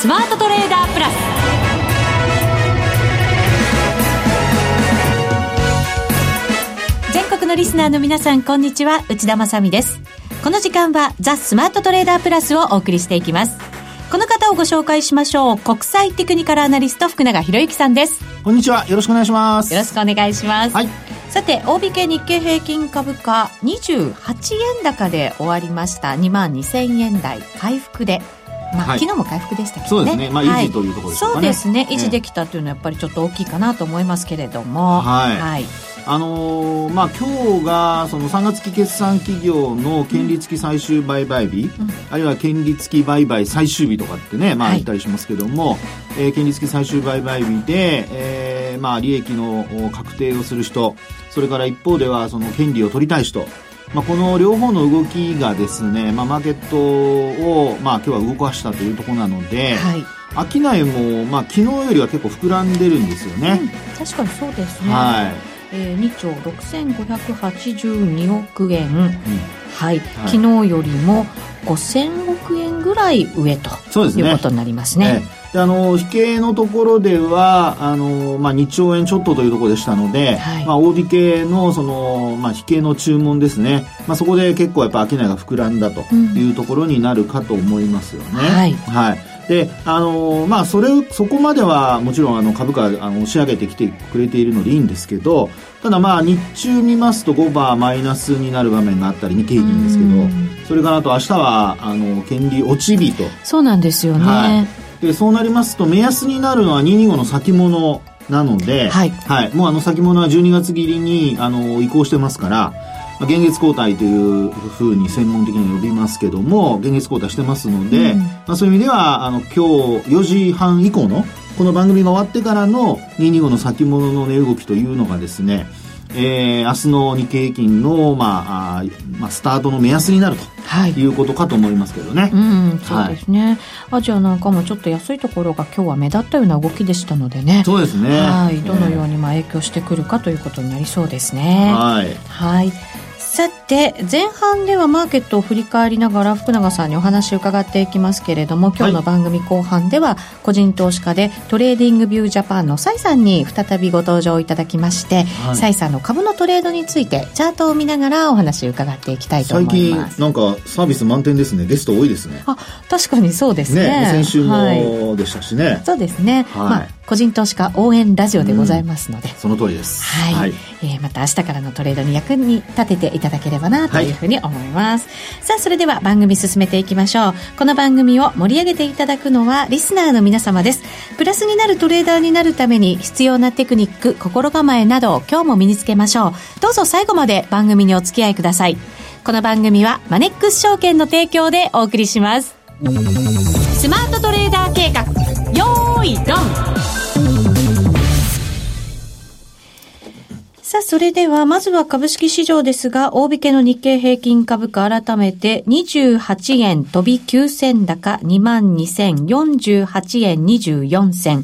スマートトレーダープラス。全国のリスナーの皆さんこんにちは。内田まさです。この時間はザ・スマートトレーダープラスをお送りしていきます。この方をご紹介しましょう。国際テクニカルアナリスト福永博之さんです。こんにちは。よろしくお願いします。よろしくお願いします、はい、さて大引け日経平均株価28円高で終わりました。2万2000円台回復でまあ、はい、昨日も回復でしたけどね。そうですね。まあ、維持というところですね、そうですね。維持できたというのはやっぱりちょっと大きいかなと思いますけれども。はい。はい、あのー、まあ、今日がその3月期決算企業の権利付き最終売買日、うん、あるいは権利付き売買最終日とかってね、まあ、言ったりしますけども、はい、えー、権利付き最終売買日で、えー、まあ、利益の確定をする人、それから一方ではその権利を取りたい人、まあ、この両方の動きがですね、まあ、マーケットを、まあ、今日は動かしたというところなので、はい、商いも、まあ、昨日よりは結構膨らんでるんですよね、うん、確かにそうですね、はい。えー、2兆6582億円、うん。はい、はい、昨日よりも5000億円ぐらい上とそうです、ね、いうことになりますね。えあの引けのところではあの、まあ、2兆円ちょっとというところでしたので、はい、まあ、大引けのその、まあ、引けの注文ですね、まあ、そこで結構やっぱ商いが膨らんだというところになるかと思いますよね。うん、はい、はい。で、あのまあ、それ、そこまではもちろんあの株価あの押し上げてきてくれているのでいいんですけど、ただまあ、日中見ますと5バーマイナスになる場面があったり、日経平均ですけど、それからあと明日は、あの、権利落ち日と。そうなんですよね。はいでそうなりますと目安になるのは225の先物なので、はい、はい、もうあの先物は12月切りにあの移行してますから、まあ、現月交代というふうに専門的に呼びますけども現月交代してますので、うん、まあ、そういう意味ではあの今日4時半以降のこの番組が終わってからの225の先物の値動きというのがですねえー、明日の日経平均の、まああまあ、スタートの目安になると、はい、いうことかと思いますけどね。うん、そうですね、はい、アジアなんかもちょっと安いところが今日は目立ったような動きでしたのでね。そうですね。はい、どのようにまあ影響してくるかということになりそうですね。はい。はい。さて前半ではマーケットを振り返りながら福永さんにお話を伺っていきますけれども今日の番組後半では個人投資家で TradingView Japan の崔さんに再びご登場いただきまして崔、はい、さんの株のトレードについてチャートを見ながらお話を伺っていきたいと思います。最近なんかサービス満点ですね。ゲスト多いですね。あ確かにそうですね、ね、先週もでしたしね、はい、そうですね、はい、まあ個人投資家応援ラジオでございますので、うん、その通りです。はい。はい、えー、また明日からのトレードに役に立てていただければなというふうに思います。はい、さあ、それでは番組進めていきましょう。この番組を盛り上げていただくのはリスナーの皆様です。プラスになるトレーダーになるために必要なテクニック、心構えなどを今日も身につけましょう。どうぞ最後まで番組にお付き合いください。この番組はマネックス証券の提供でお送りします。スマートトレーダー計画、よーい、ドンさあ、それでは、まずは株式市場ですが、大引けの日経平均株価改めて28円飛び9銭高22,048円24銭。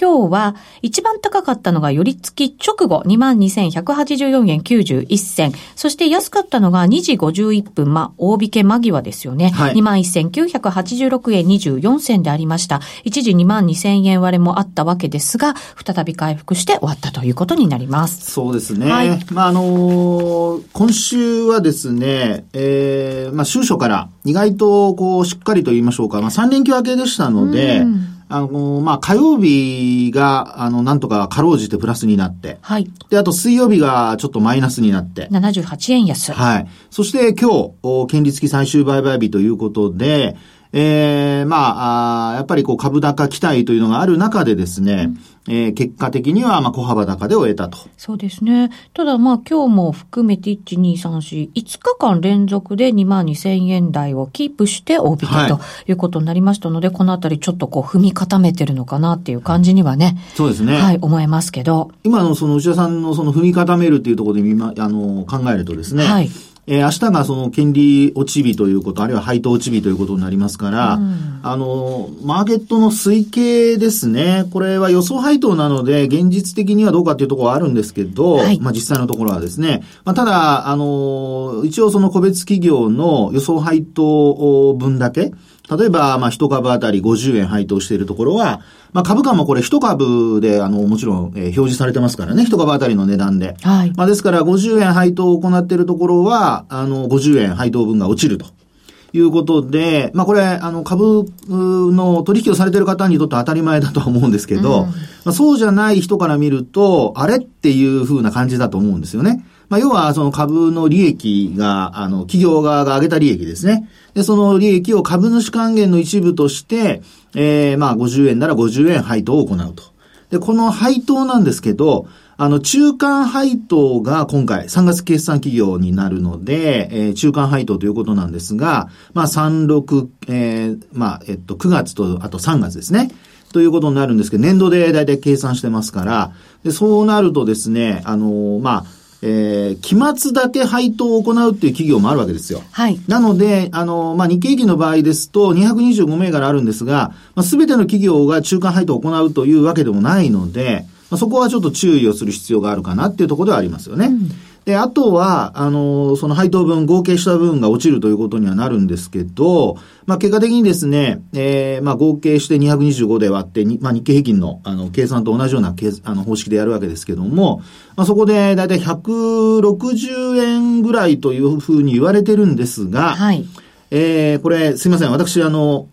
今日は一番高かったのが寄り付き直後22,184円91銭。そして安かったのが2時51分、まあ、大引け間際ですよね。はい、21,986円24銭でありました。一時22,000円割れもあったわけですが、再び回復して終わったということになります。そうですね。はい、まあ、あのー、今週はですね、えー、まあ、週初から意外とこう、しっかりと言いましょうか、まあ、3連休明けでしたので、うんあの、まあ、火曜日が、あの、なんとかかろうじてプラスになって。はい。で、あと水曜日がちょっとマイナスになって。78円安。はい。そして今日、権利付き最終売買日ということで、ええー、まああ、やっぱりこう株高期待というのがある中でですね、うん、えー、結果的にはまあ小幅高で終えたと。そうですね。ただまあ今日も含めて1、2、3、4、5日間連続で2万2000円台をキープして大引けということになりましたので、はい、このあたりちょっとこう踏み固めてるのかなっていう感じにはね。そうですね。はい、思えますけど。今のその内田さんのその踏み固めるっていうところで見ま、あの、考えるとですね。はい。えー、明日がその権利落ち日ということ、あるいは配当落ち日ということになりますから、うん、あの、マーケットの推計ですね。これは予想配当なので、現実的にはどうかっていうところはあるんですけど、はい、まあ実際のところはですね。まあただ、あの、一応その個別企業の予想配当分だけ、例えば、まあ、一株当たり50円配当しているところは、まあ、株価もこれ一株で、あの、もちろん、えー、表示されてますからね、一株当たりの値段で。はい。まあ、ですから、50円配当を行っているところは、あの、50円配当分が落ちると。いうことで、まあこれ、あの、株の取引をされている方にとって当たり前だとは思うんですけど、うん、まあ、そうじゃない人から見ると、あれっていう風な感じだと思うんですよね。まあ要は、その株の利益が、あの、企業側が上げた利益ですね。で、その利益を株主還元の一部として、ええー、まあ50円なら50円配当を行うと。で、この配当なんですけど、あの、中間配当が今回3月決算企業になるので、えー、中間配当ということなんですが、まあ36、えー、まあ、えっと、9月と、あと3月ですね。ということになるんですけど、年度で大体計算してますから、で、そうなるとですね、あの、まあ、えー、期末だけ配当を行うっていう企業もあるわけですよ。はい。なので、あの、まあ、日経平均の場合ですと、225銘柄あるんですが、まあ、すべての企業が中間配当を行うというわけでもないので、まあ、そこはちょっと注意をする必要があるかなっていうところではありますよね。うん、で、あとは、あの、その配当分、合計した分が落ちるということにはなるんですけど、まあ、結果的にですね、えー、まあ、合計して225で割って、まあ、日経平均の、あの、計算と同じようなあの方式でやるわけですけども、まあ、そこでだいたい160円ぐらいというふうに言われてるんですが、はい。えー、これ、すいません。私、あの、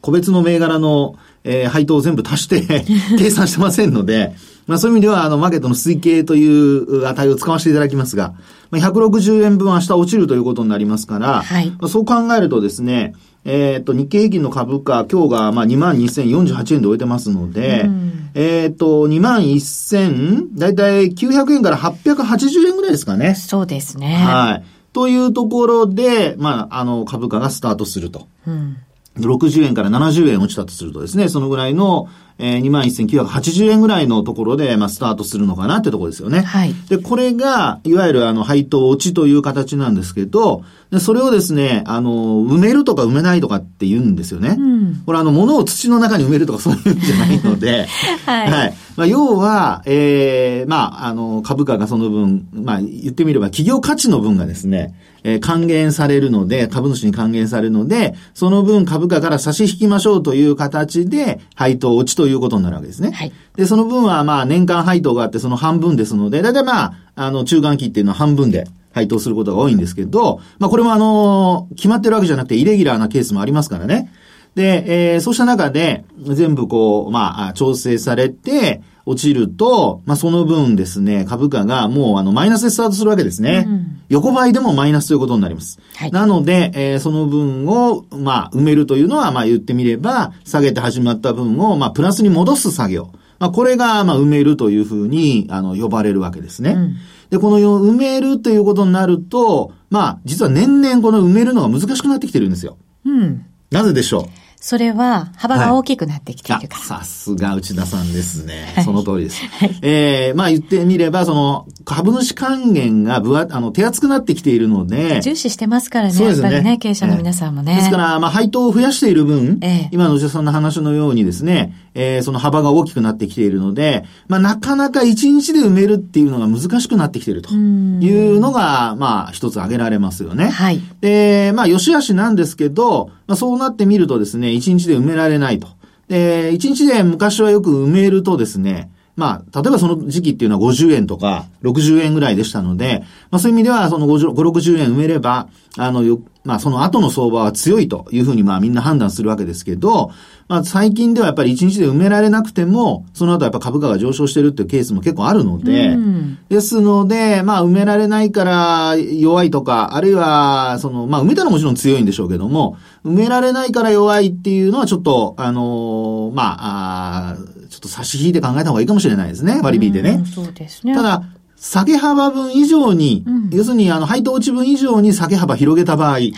個別の銘柄の、えー、配当を全部足して 計算してませんので、まあそういう意味では、あの、マーケットの推計という値を使わせていただきますが、まあ、160円分明日落ちるということになりますから、はい、まあ、そう考えるとですね、えっ、ー、と、日経平均の株価、今日が、まあ、22,048円で終えてますので、うん、えっ、ー、と、21,000、だいたい900円から880円ぐらいですかね。そうですね。はい。というところで、まあ、あの、株価がスタートすると。うん60円から70円落ちたとするとですね、そのぐらいの、えー、21,980円ぐらいのところで、まあ、スタートするのかなってところですよね。はい。で、これが、いわゆる、あの、配当落ちという形なんですけど、でそれをですね、あの、埋めるとか埋めないとかって言うんですよね。うん、これ、あの、物を土の中に埋めるとかそういうんじゃないので、はい。はい。まあ、要は、ええー、まあ、あの、株価がその分、まあ、言ってみれば、企業価値の分がですね、えー、還元されるので、株主に還元されるので、その分株価から差し引きましょうという形で、配当落ちということになるわけですね。はい。で、その分はまあ年間配当があってその半分ですので、だいたいまあ、あの、中間期っていうのは半分で配当することが多いんですけど、まあこれもあの、決まってるわけじゃなくてイレギュラーなケースもありますからね。で、えー、そうした中で、全部こう、まあ、調整されて、落ちると、まあ、その分ですね、株価がもうあの、マイナスでスタートするわけですね。うん、横ばいでもマイナスということになります。はい、なので、えー、その分を、まあ、埋めるというのは、まあ、言ってみれば、下げて始まった分を、まあ、プラスに戻す作業。まあ、これが、まあ、埋めるというふうに、あの、呼ばれるわけですね。うん、で、この埋めるということになると、まあ、実は年々この埋めるのが難しくなってきてるんですよ。うん。なぜでしょう？それは幅が大きくなってきているから。さすが内田さんですね。はい、その通りです。はい、ええー、まあ言ってみれば、その、株主還元がぶわ、あの、手厚くなってきているので。重視してますからね。そうですね。やっぱりね、経営者の皆さんもね。えー、ですから、まあ配当を増やしている分、えー、今の内田さんの話のようにですね、えー、その幅が大きくなってきているので、まあなかなか一日で埋めるっていうのが難しくなってきているというのが、まあ一つ挙げられますよね。はい。で、まあ良し悪しなんですけど、まあそうなってみるとですね、1日で埋められないと。で、一日で昔はよく埋めるとですね、まあ、例えばその時期っていうのは50円とか60円ぐらいでしたので、まあそういう意味ではその50、60円埋めれば、あの、よ、まあその後の相場は強いというふうにまあみんな判断するわけですけど、まあ最近ではやっぱり1日で埋められなくても、その後やっぱ株価が上昇してるっていうケースも結構あるので、うん、ですので、まあ埋められないから弱いとか、あるいは、その、まあ埋めたらもちろん強いんでしょうけども、埋められないから弱いっていうのはちょっと、あのー、まあ、あちょっと差し引いて考えた方がいいかもしれないですね、割り引いてね。そうですね。ただ、下げ幅分以上に、うん、要するにあの配当落ち分以上に下げ幅広げた場合、はい。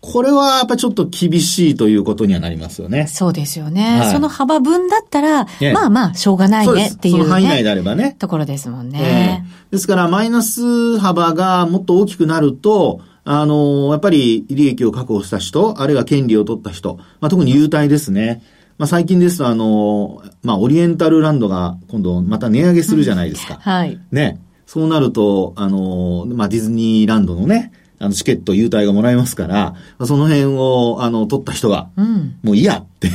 これはやっぱちょっと厳しいということにはなりますよね。そうですよね。はい、その幅分だったら、まあまあ、しょうがないねっていう、ね、その範囲内であればね。ところですもんね。えー、ですから、マイナス幅がもっと大きくなると、あのー、やっぱり利益を確保した人、あるいは権利を取った人、まあ特に優待ですね。まあ最近ですと、あのー、まあオリエンタルランドが今度また値上げするじゃないですか。はい。ね。そうなると、あの、まあ、ディズニーランドのね、あの、チケット、優待がもらえますから、その辺を、あの、取った人が、うん、もういいやって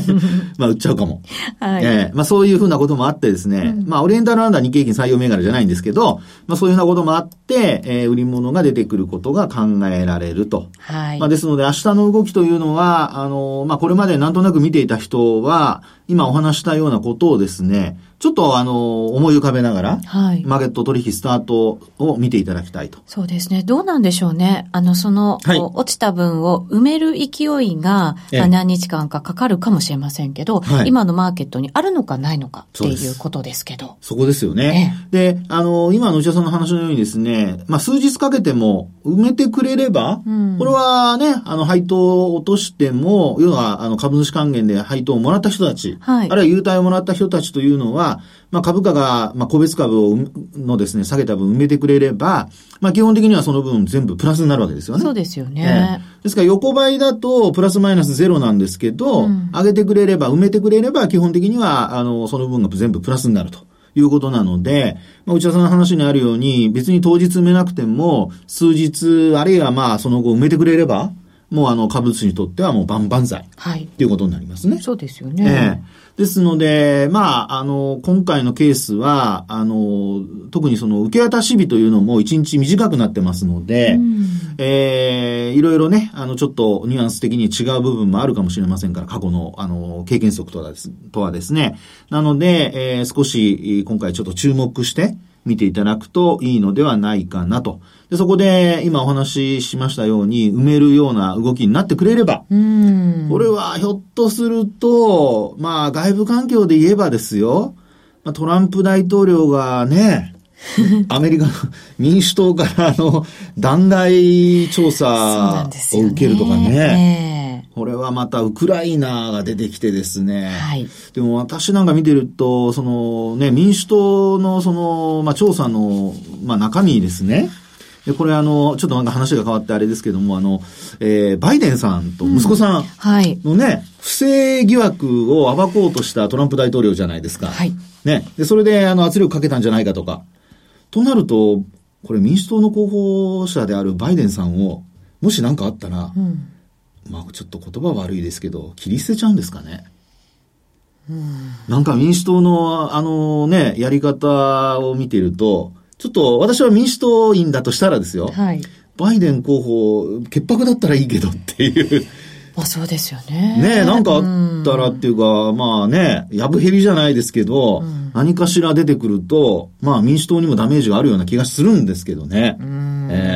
まあ、売っちゃうかも。はい。えー、まあ、そういうふうなこともあってですね、うん、まあ、オリエンタルランダー日経平均採用銘柄じゃないんですけど、まあ、そういうふうなこともあって、えー、売り物が出てくることが考えられると。はい。まあ、ですので、明日の動きというのは、あの、まあ、これまでなんとなく見ていた人は、今お話したようなことをですね、ちょっとあの、思い浮かべながら、はい、マーケット取引スタートを見ていただきたいと。そうですね。どうなんでしょうね。あの、その、はい、落ちた分を埋める勢いが、何日間かかかるかもしれませんけど、はい、今のマーケットにあるのかないのかっていうことですけど。そこですよね。で、あの、今の内田さんの話のようにですね、まあ、数日かけても埋めてくれれば、うん、これはね、あの、配当を落としても、要は、あの、株主還元で配当をもらった人たち、はい、あるいは優待をもらった人たちというのは、まあ、株価が、まあ、個別株をのですね、下げた分埋めてくれれば、まあ、基本的にはその分全部プラスになるわけですよね。そうですよね。えー、ですから横ばいだとプラスマイナスゼロなんですけど、うん、上げてくれれば、埋めてくれれば、基本的には、あの、その分が全部プラスになると。いうことなので、まあ、内田さんの話にあるように、別に当日埋めなくても、数日、あるいはまあ、その後埋めてくれれば、もうあの、株主にとってはもう万々歳。はい。っていうことになりますね。そうですよね。ええですので、まあ、あの、今回のケースは、あの、特にその受け渡し日というのも一日短くなってますので、うん、えー、いろいろね、あの、ちょっとニュアンス的に違う部分もあるかもしれませんから、過去の、あの、経験則とはですとはですね。なので、えー、少し、今回ちょっと注目して見ていただくといいのではないかなと。で、そこで今お話ししましたように埋めるような動きになってくれれば、これはひょっとすると、まあ外部環境で言えばですよ、まあ、トランプ大統領がね、アメリカの民主党からの弾劾調査を受けるとかね。これはまたウクライナが出てきてですね。はい、でも私なんか見てると、そのね、民主党のその、まあ、調査の、まあ、中身ですね。で、これあの、ちょっとなんか話が変わってあれですけども、あの、えー、バイデンさんと息子さんのね、うんはい、不正疑惑を暴こうとしたトランプ大統領じゃないですか。はい。ね。で、それであの圧力かけたんじゃないかとか。となると、これ民主党の候補者であるバイデンさんを、もし何かあったら、うん、まあちょっと言葉悪いですけど、切り捨てちゃうんですかね。うん、なんか民主党のあのね、やり方を見ていると、ちょっと私は民主党員だとしたらですよ。はい。バイデン候補、潔白だったらいいけどっていう。まあそうですよね。ねなんかあったらっていうか、うん、まあね、やぶへりじゃないですけど、うん、何かしら出てくると、まあ民主党にもダメージがあるような気がするんですけどね。ええー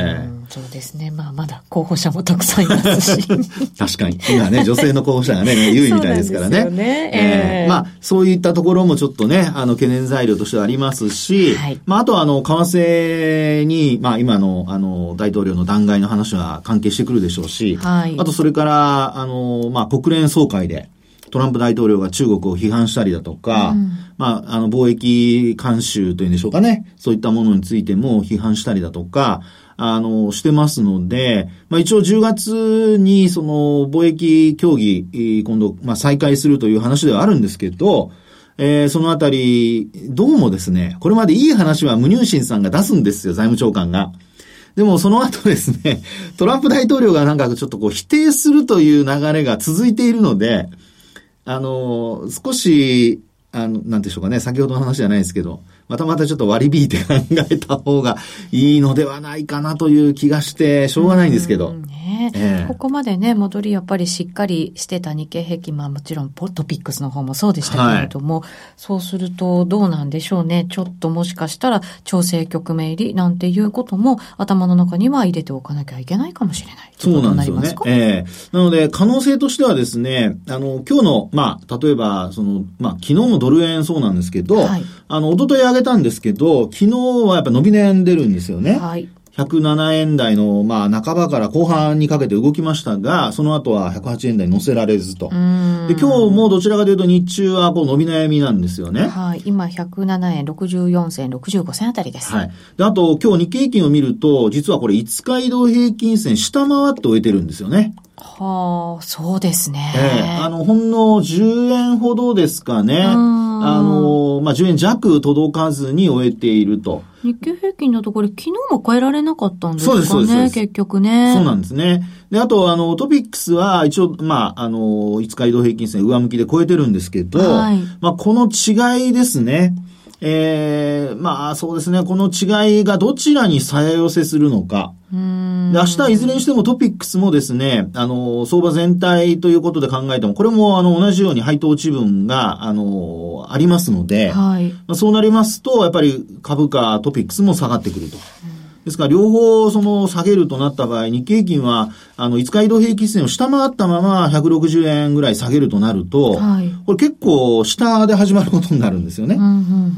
そうですね。まあ、まだ候補者もたくさんいますし。確かに。今ね、女性の候補者がね、優位みたいですからね。そうね。えー、まあ、そういったところもちょっとね、あの、懸念材料としてはありますし、はい、まあ、あとは、あの、為替に、まあ、今の、あの、大統領の弾劾の話は関係してくるでしょうし、はい、あと、それから、あの、まあ、国連総会で、トランプ大統領が中国を批判したりだとか、うん、まあ、あの、貿易慣習というんでしょうかね。そういったものについても批判したりだとか、あの、してますので、まあ一応10月にその貿易協議、今度、まあ再開するという話ではあるんですけど、えー、そのあたり、どうもですね、これまでいい話は無入信さんが出すんですよ、財務長官が。でもその後ですね、トランプ大統領がなんかちょっとこう否定するという流れが続いているので、あの、少し、あの、なんでしょうかね、先ほどの話じゃないですけど、またまたちょっと割り引いて考えた方がいいのではないかなという気がして、しょうがないんですけど。ねえー、ここまでね、戻りやっぱりしっかりしてた日経平均、まあもちろんポトピックスの方もそうでしたけれども、はい、そうするとどうなんでしょうね。ちょっともしかしたら調整局面入りなんていうことも頭の中には入れておかなきゃいけないかもしれない。そうなんですよね。ええー、なので可能性としてはですね、あの、今日の、まあ、例えば、その、まあ、昨日もドル円そうなんですけど、はい、あの、一昨日上げたんですけど、昨日はやっぱ伸び悩んでるんですよね。はい。107円台の、まあ、半ばから後半にかけて動きましたが、その後は108円台に乗せられずと。で、今日もどちらかというと日中はこう伸び悩みなんですよね。はい。今107円64銭、65銭あたりです。はい。で、あと今日日経平均を見ると、実はこれ5日移動平均線下回って終えてるんですよね。はあ、そうですね。ええー、あの、ほんの10円ほどですかね。あの、まあ、10円弱届かずに終えていると。日経平均のところ、昨日も超えられなかったんですかね。そうです。結局ね。そうなんですね。で、あと、あの、トピックスは一応、まあ、あの、5日移動平均線上向きで超えてるんですけど、はい、まあ、この違いですね。ええー、まあそうですね、この違いがどちらにさや寄せするのか。で明日いずれにしてもトピックスもですね、あの、相場全体ということで考えても、これもあの、同じように配当値分が、あの、ありますので、はい、まあ、そうなりますと、やっぱり株価トピックスも下がってくると。ですから、両方、その、下げるとなった場合、日経平均は、あの、5日移動平均線を下回ったまま160円ぐらい下げるとなると、はい、これ結構、下で始まることになるんですよね。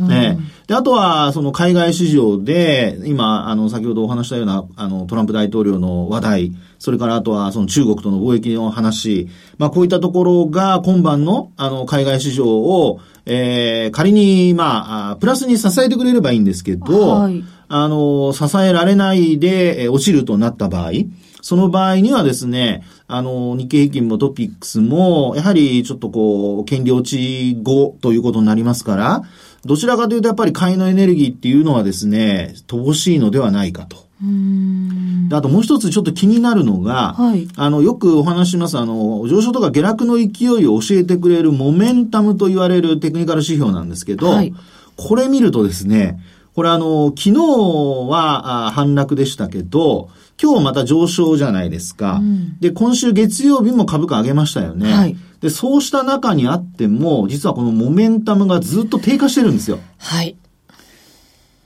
ねで、あとは、その、海外市場で、今、あの、先ほどお話したような、あの、トランプ大統領の話題、それからあとは、その中国との貿易の話、まあ、こういったところが、今晩の、あの、海外市場を、えー、仮に、まあ、プラスに支えてくれればいいんですけど、はいあの、支えられないで、え落ちるとなった場合、その場合にはですね、あの、日経平均もトピックスも、やはりちょっとこう、権利落ち後ということになりますから、どちらかというとやっぱり買いのエネルギーっていうのはですね、乏しいのではないかと。あともう一つちょっと気になるのが、はい、あの、よくお話します、あの、上昇とか下落の勢いを教えてくれるモメンタムと言われるテクニカル指標なんですけど、はい、これ見るとですね、これあの、昨日は反落でしたけど、今日また上昇じゃないですか。うん、で、今週月曜日も株価上げましたよね。はい、で、そうした中にあっても、実はこのモメンタムがずっと低下してるんですよ。はい。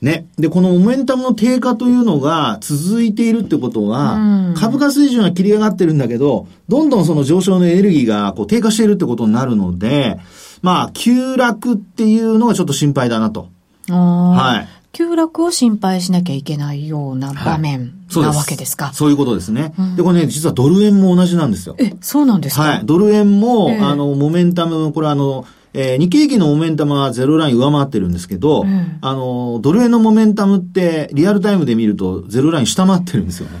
ね。で、このモメンタムの低下というのが続いているってことは、うん、株価水準は切り上がってるんだけど、どんどんその上昇のエネルギーがこう低下しているってことになるので、まあ、急落っていうのがちょっと心配だなと。はい。急落を心配しなきゃいけないような場面なわけですか？はい、そういうことですね、うん、で、これね、実はドル円も同じなんですよ。え、そうなんですか？はい。ドル円も、えー、あの、モメンタム、これあの、えー、日経平均のモメンタムはゼロライン上回ってるんですけど、うん、あの、ドル円のモメンタムってリアルタイムで見るとゼロライン下回ってるんですよね。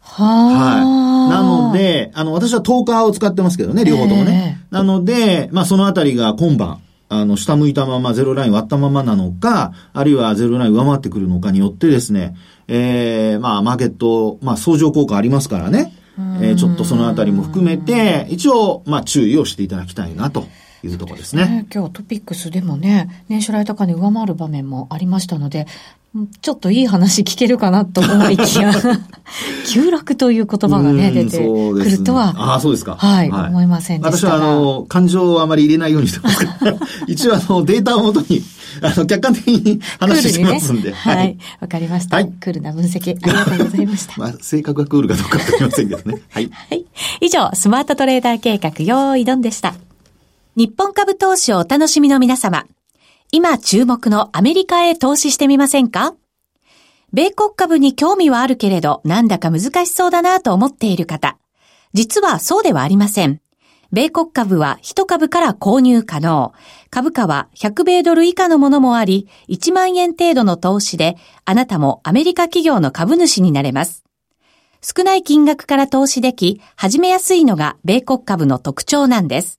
ははい。なので、あの、私は10日を使ってますけどね、両方ともね。えー、なので、まあ、そのあたりが今晩、あの、下向いたままゼロライン割ったままなのか、あるいはゼロライン上回ってくるのかによってですね、ええー、まあ、マーケット、まあ、相乗効果ありますからね。えー、ちょっとそのあたりも含めて、一応、まあ、注意をしていただきたいなと。いうところですね。すね今日トピックスでもね、年初来高値上回る場面もありましたので、ちょっといい話聞けるかなと思いきや、急落という言葉がね、出てくるとは、ああ、そうですか。はい、はい、思いませんでした。私は、あの、感情をあまり入れないようにしてます 一応、あの、データをもとに、あの、客観的に話してますんで。ね、はい。わ、かりました。はい。クールな分析、ありがとうございました。まあ、性格がクールかどうかわかりませんけどね。はい。はい。以上、スマートトレーダー計画、用意ドンでした。日本株投資をお楽しみの皆様。今注目のアメリカへ投資してみませんか？米国株に興味はあるけれど、なんだか難しそうだなと思っている方。実はそうではありません。米国株は1株から購入可能。株価は100米ドル以下のものもあり、1万円程度の投資で、あなたもアメリカ企業の株主になれます。少ない金額から投資でき、始めやすいのが米国株の特徴なんです。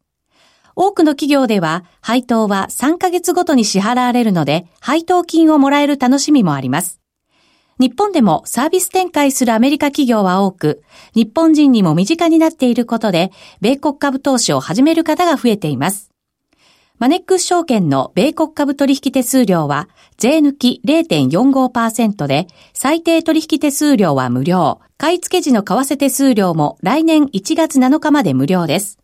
多くの企業では、配当は3ヶ月ごとに支払われるので、配当金をもらえる楽しみもあります。日本でもサービス展開するアメリカ企業は多く、日本人にも身近になっていることで、米国株投資を始める方が増えています。マネックス証券の米国株取引手数料は、税抜き0.45%で、最低取引手数料は無料。買い付け時の為替手数料も来年1月7日まで無料です。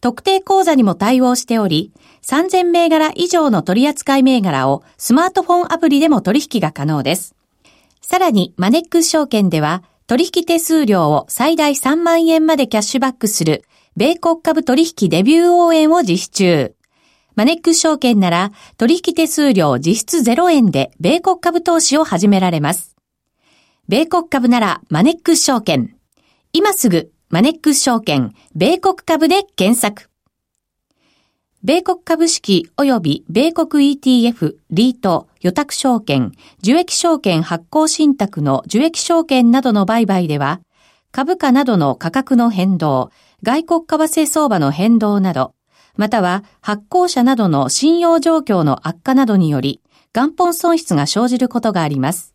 特定口座にも対応しており、3000銘柄以上の取扱銘柄をスマートフォンアプリでも取引が可能です。さらに、マネックス証券では、取引手数料を最大3万円までキャッシュバックする、米国株取引デビュー応援を実施中。マネックス証券なら、取引手数料実質0円で、米国株投資を始められます。米国株なら、マネックス証券。今すぐ、マネックス証券、米国株で検索。米国株式及び米国 ETF、リート、予託証券、受益証券発行信託の受益証券などの売買では、株価などの価格の変動、外国為替相場の変動など、または発行者などの信用状況の悪化などにより、元本損失が生じることがあります。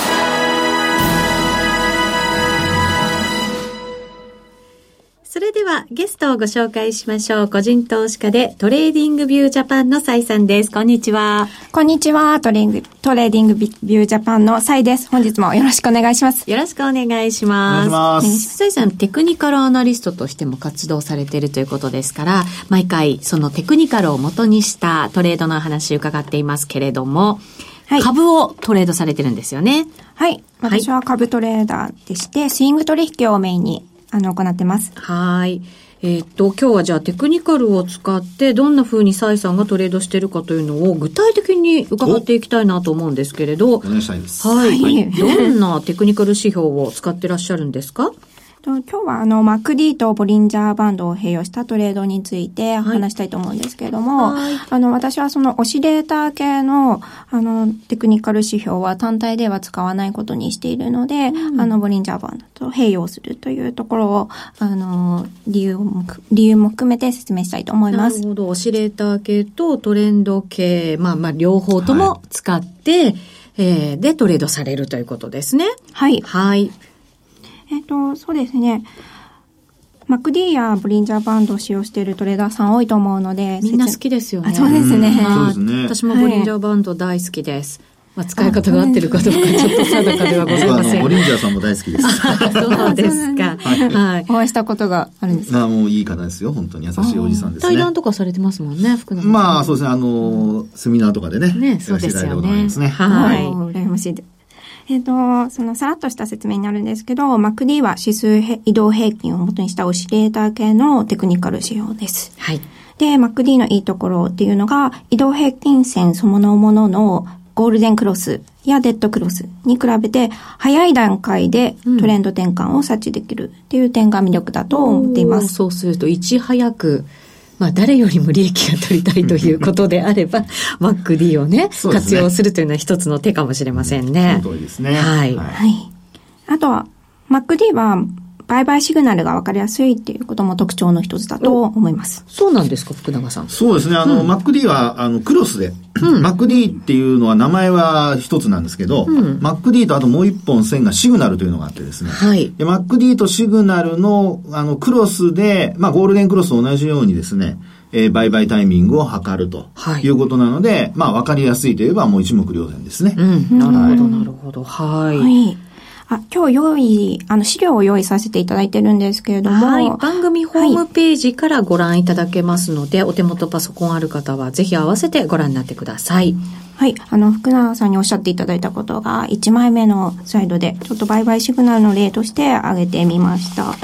それではゲストをご紹介しましょう。個人投資家で TradingView Japan のサイさんです。こんにちは。こんにちは。トレ TradingView Japan のサイです。本日もよろしくお願いします。よろしくお願いします。お願いします。サイさん、テクニカルアナリストとしても活動されているということですから、毎回そのテクニカルを元にしたトレードの話伺っていますけれども、はい、株をトレードされてるんですよね。はい。私は株トレーダーでして、スイング取引をメインにあの、行ってます。はい。えー、っと、今日はじゃあテクニカルを使ってどんな風にサイさんがトレードしてるかというのを具体的に伺っていきたいなと思うんですけれど。お願いしたいです。はい。はい、どんなテクニカル指標を使ってらっしゃるんですか？今日はあの、マクディとボリンジャーバンドを併用したトレードについて話したいと思うんですけれども、はい、あの、私はそのオシレーター系の、あの、テクニカル指標は単体では使わないことにしているので、うん、あの、ボリンジャーバンドと併用するというところを、あの、理由も、理由も含めて説明したいと思います。なるほど。オシレーター系とトレンド系、まあまあ、両方とも使って、はい、えー、で、トレードされるということですね。はい。はい。えっ、ー、と、そうですね。MacD やブリンジャーバンドを使用しているトレーダーさん多いと思うので。みんな好きですよね。そうですね。そうですね。私もブリンジャーバンド大好きです。まあ、使い方が合ってるかどうかちょっと定かではございません。ボリンジャーさんも大好きです。そうですか。はい。お会いしたことがあるんですか？あもういい方ですよ。本当に優しいおじさんですね。対談とかされてますもんね、福永まあ、そうですね。あの、セミナーとかでね。ね、そうですよね。はい。羨ましいです。えっ、ー、と、そのさらっとした説明になるんですけど、MacD は指数移動平均を元にしたオシレーター系のテクニカル仕様です。はい。で、MacD のいいところっていうのが、移動平均線そのもののゴールデンクロスやデッドクロスに比べて、早い段階でトレンド転換を察知できるっていう点が魅力だと思っています。うん、そうすると、いち早くまあ、誰よりも利益が取りたいということであれば、MacD をね、ね活用するというのは一つの手かもしれませんね。その通りですね。はい。はい。あとは、MacD は、売買シグナルが分かりやすいっていうことも特徴の一つだと思います。そうなんですか、福永さん。そうですね。あの、うん、MacD は、あの、クロスで、うん、MacD っていうのは名前は一つなんですけど、うん、MacD とあともう一本線がシグナルというのがあってですね。はい。で、MacD とシグナルの、あの、クロスで、まあ、ゴールデンクロスと同じようにですね、えー、売買タイミングを測るということなので、はい、まあ、わかりやすいといえばもう一目瞭然ですね。うん、なるほど、なるほど。はい。はいあ今日用意、あの資料を用意させていただいてるんですけれども。はい。番組ホームページからご覧いただけますので、はい、お手元パソコンある方はぜひ合わせてご覧になってください。はい。あの、福永さんにおっしゃっていただいたことが、1枚目のスライドで、ちょっと売買シグナルの例として挙げてみました。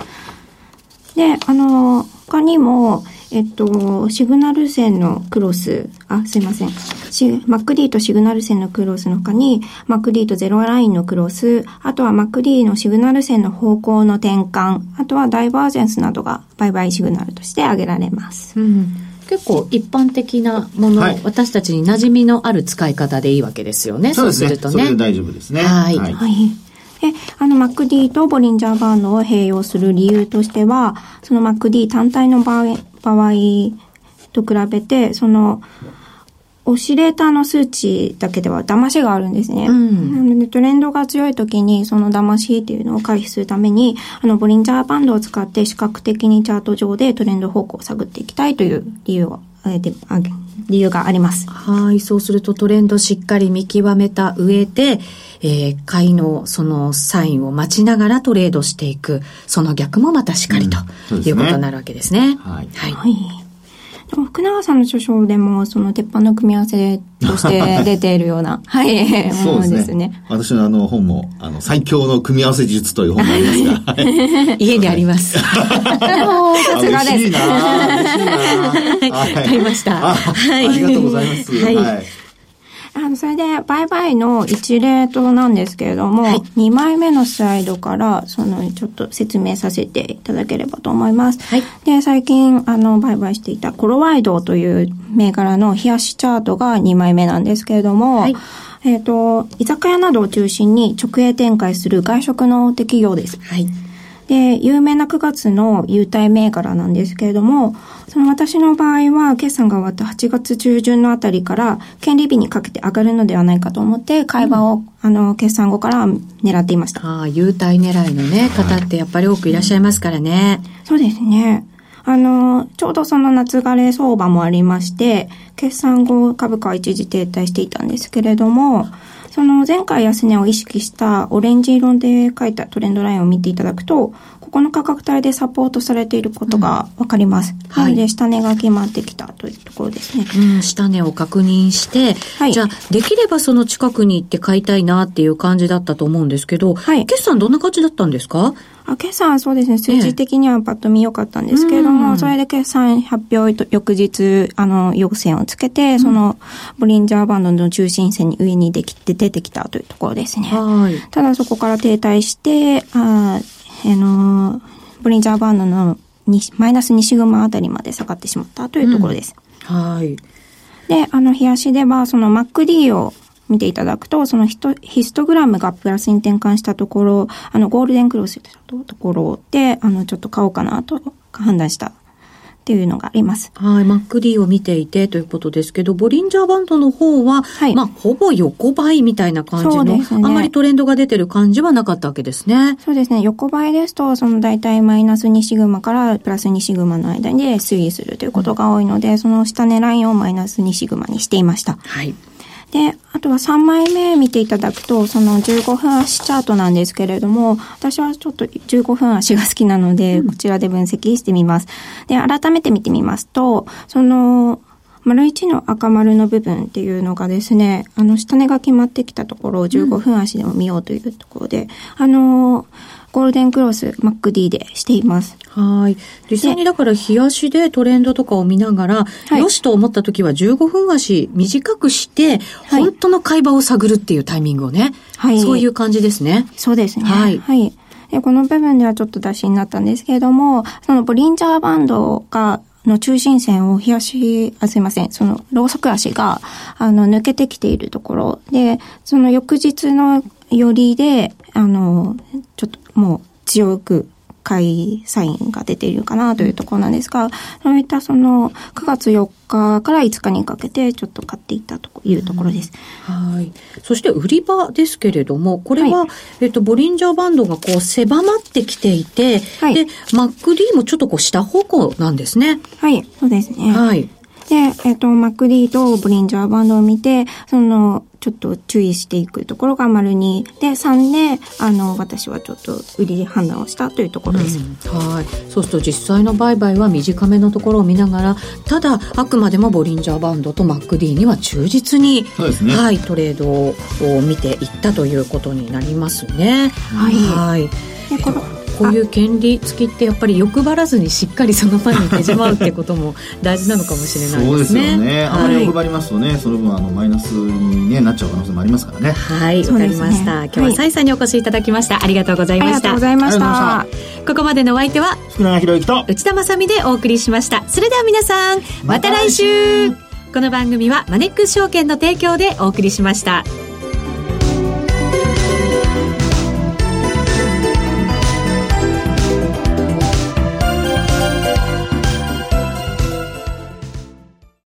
で、あの、他にも、えっと、シグナル線のクロス、あ、すいません。MacD とシグナル線のクロスの他に、MacD とゼロラインのクロス、あとは MacD のシグナル線の方向の転換、あとはダイバージェンスなどが売買シグナルとして挙げられます。うん結構一般的なもの、はい、私たちに馴染みのある使い方でいいわけですよね。そうするとね。それで大丈夫ですね。はい。はい、はいで、あの MacD とボリンジャーバンドを併用する理由としては、その MacD 単体の場合場合と比べて、その、オシレーターの数値だけでは騙しがあるんですね。うん、なのでトレンドが強い時にその騙しっていうのを回避するために、あのボリンジャーバンドを使って視覚的にチャート上でトレンド方向を探っていきたいという理由を挙げて、あげ理由があります。はい。そうするとトレンドしっかり見極めた上で、えー、買いのそのサインを待ちながらトレードしていく、その逆もまたしっかりと、うん、いうことになるわけですね。はい。はい。はい福永さんの著書でも、その鉄板の組み合わせとして 出ているような、はい、ものですね。私のあの本も、あの、最強の組み合わせ術という本がありますが、家にあります。さすがです。嬉しいな嬉しいな買いました。はい。ありがとうございます。はい。あそれで、売買の一例となんですけれども、はい、2枚目のスライドから、その、ちょっと説明させていただければと思います。はい。で、最近、あの、売買していたコロワイドという銘柄の冷やしチャートが2枚目なんですけれども、はい。えっ、ー、と、居酒屋などを中心に直営展開する外食の企業です。はい。で、有名な9月の優待銘柄なんですけれども、その私の場合は、決算が終わった8月中旬のあたりから、権利日にかけて上がるのではないかと思って、会話を、うん、あの、決算後から狙っていました。ああ、優待狙いのね、方ってやっぱり多くいらっしゃいますからね。そうですね。あの、ちょうどその夏枯れ相場もありまして、決算後株価は一時停滞していたんですけれども、その前回安値を意識したオレンジ色で書いたトレンドラインを見ていただくと、ここの価格帯でサポートされていることがわかります。うんはい、なので、下値が決まってきたというところですね。うん、下値を確認して、はい、じゃあ、できればその近くに行って買いたいなっていう感じだったと思うんですけど、はい、決算どんな感じだったんですか？あ決算そうですね、数字的にはパッと見良かったんですけれども、ええ、それで決算発表翌日、あの、陽線をつけて、その、ボリンジャーバンドの中心線に上にできて出てきたというところですね。はい。ただそこから停滞して、ああの、ボリンジャーバンドのマイナス2シグマあたりまで下がってしまったというところです。うん、はい。で、あの、冷やしでは、その MacD を見ていただくと、そのヒヒストグラムがプラスに転換したところ、あの、ゴールデンクロスとところで、あの、ちょっと買おうかなと判断したっていうのがあります。はい。MacD を見ていてということですけど、ボリンジャーバンドの方は、はい、まあ、ほぼ横ばいみたいな感じの、ね、あんまりトレンドが出てる感じはなかったわけですね。そうですね。横ばいですと、その大体マイナス2シグマからプラス2シグマの間で推移するということが多いので、うん、その下値ラインをマイナス2シグマにしていました。はい。で、あとは3枚目見ていただくと、その15分足チャートなんですけれども、私はちょっと15分足が好きなので、こちらで分析してみます。で、改めて見てみますと、その、丸1の赤丸の部分っていうのがですね、あの、下値が決まってきたところを15分足でも見ようというところで、うん、あの、ゴールデンクロス MacD でしています。はい。実際にだから日足でトレンドとかを見ながら、はい、よしと思った時は15分足短くして、はい、本当の会話を探るっていうタイミングをね。はい。そういう感じですね。そうですね。はい。はい。で、この部分ではちょっと出しになったんですけれども、そのボリンジャーバンドが、の中心線を冷やし、あ、すいません、その、ローソク足が、あの、抜けてきているところで、その翌日の寄りで、あの、ちょっともう強く買いサインが出ているかなというところなんですが、そういったその9月4日から5日にかけてちょっと買っていったというところです。はい。そして売り場ですけれども、これは、はい、えっと、ボリンジャーバンドがこう狭まってきていて、はい、で、MacD もちょっとこう下方向なんですね。はい、そうですね。はい。で、えっ、ー、と、MacD とボリンジャーバンドを見て、その、ちょっと注意していくところが丸2で3であの私はちょっと売り判断をしたというところです、うん、はい。そうすると実際の売買は短めのところを見ながらただあくまでもボリンジャーバンドと MacD には忠実に、ね、はい、トレードを見ていったということになりますね。はい、はい。でこのこういう権利付きってやっぱり欲張らずにしっかりその前に手しまうってことも大事なのかもしれないですね。そうですよね。あまり欲張りますとね、その分あのマイナスに、ね、なっちゃう可能性もありますからね。はい、わ、かりました。今日はサイさんにお越しいただきました。ありがとうございました。ありがとうございました。ここまでのお相手は？福永博之と内田まさでお送りしました。それでは皆さん、また来週この番組はマネックス証券の提供でお送りしました。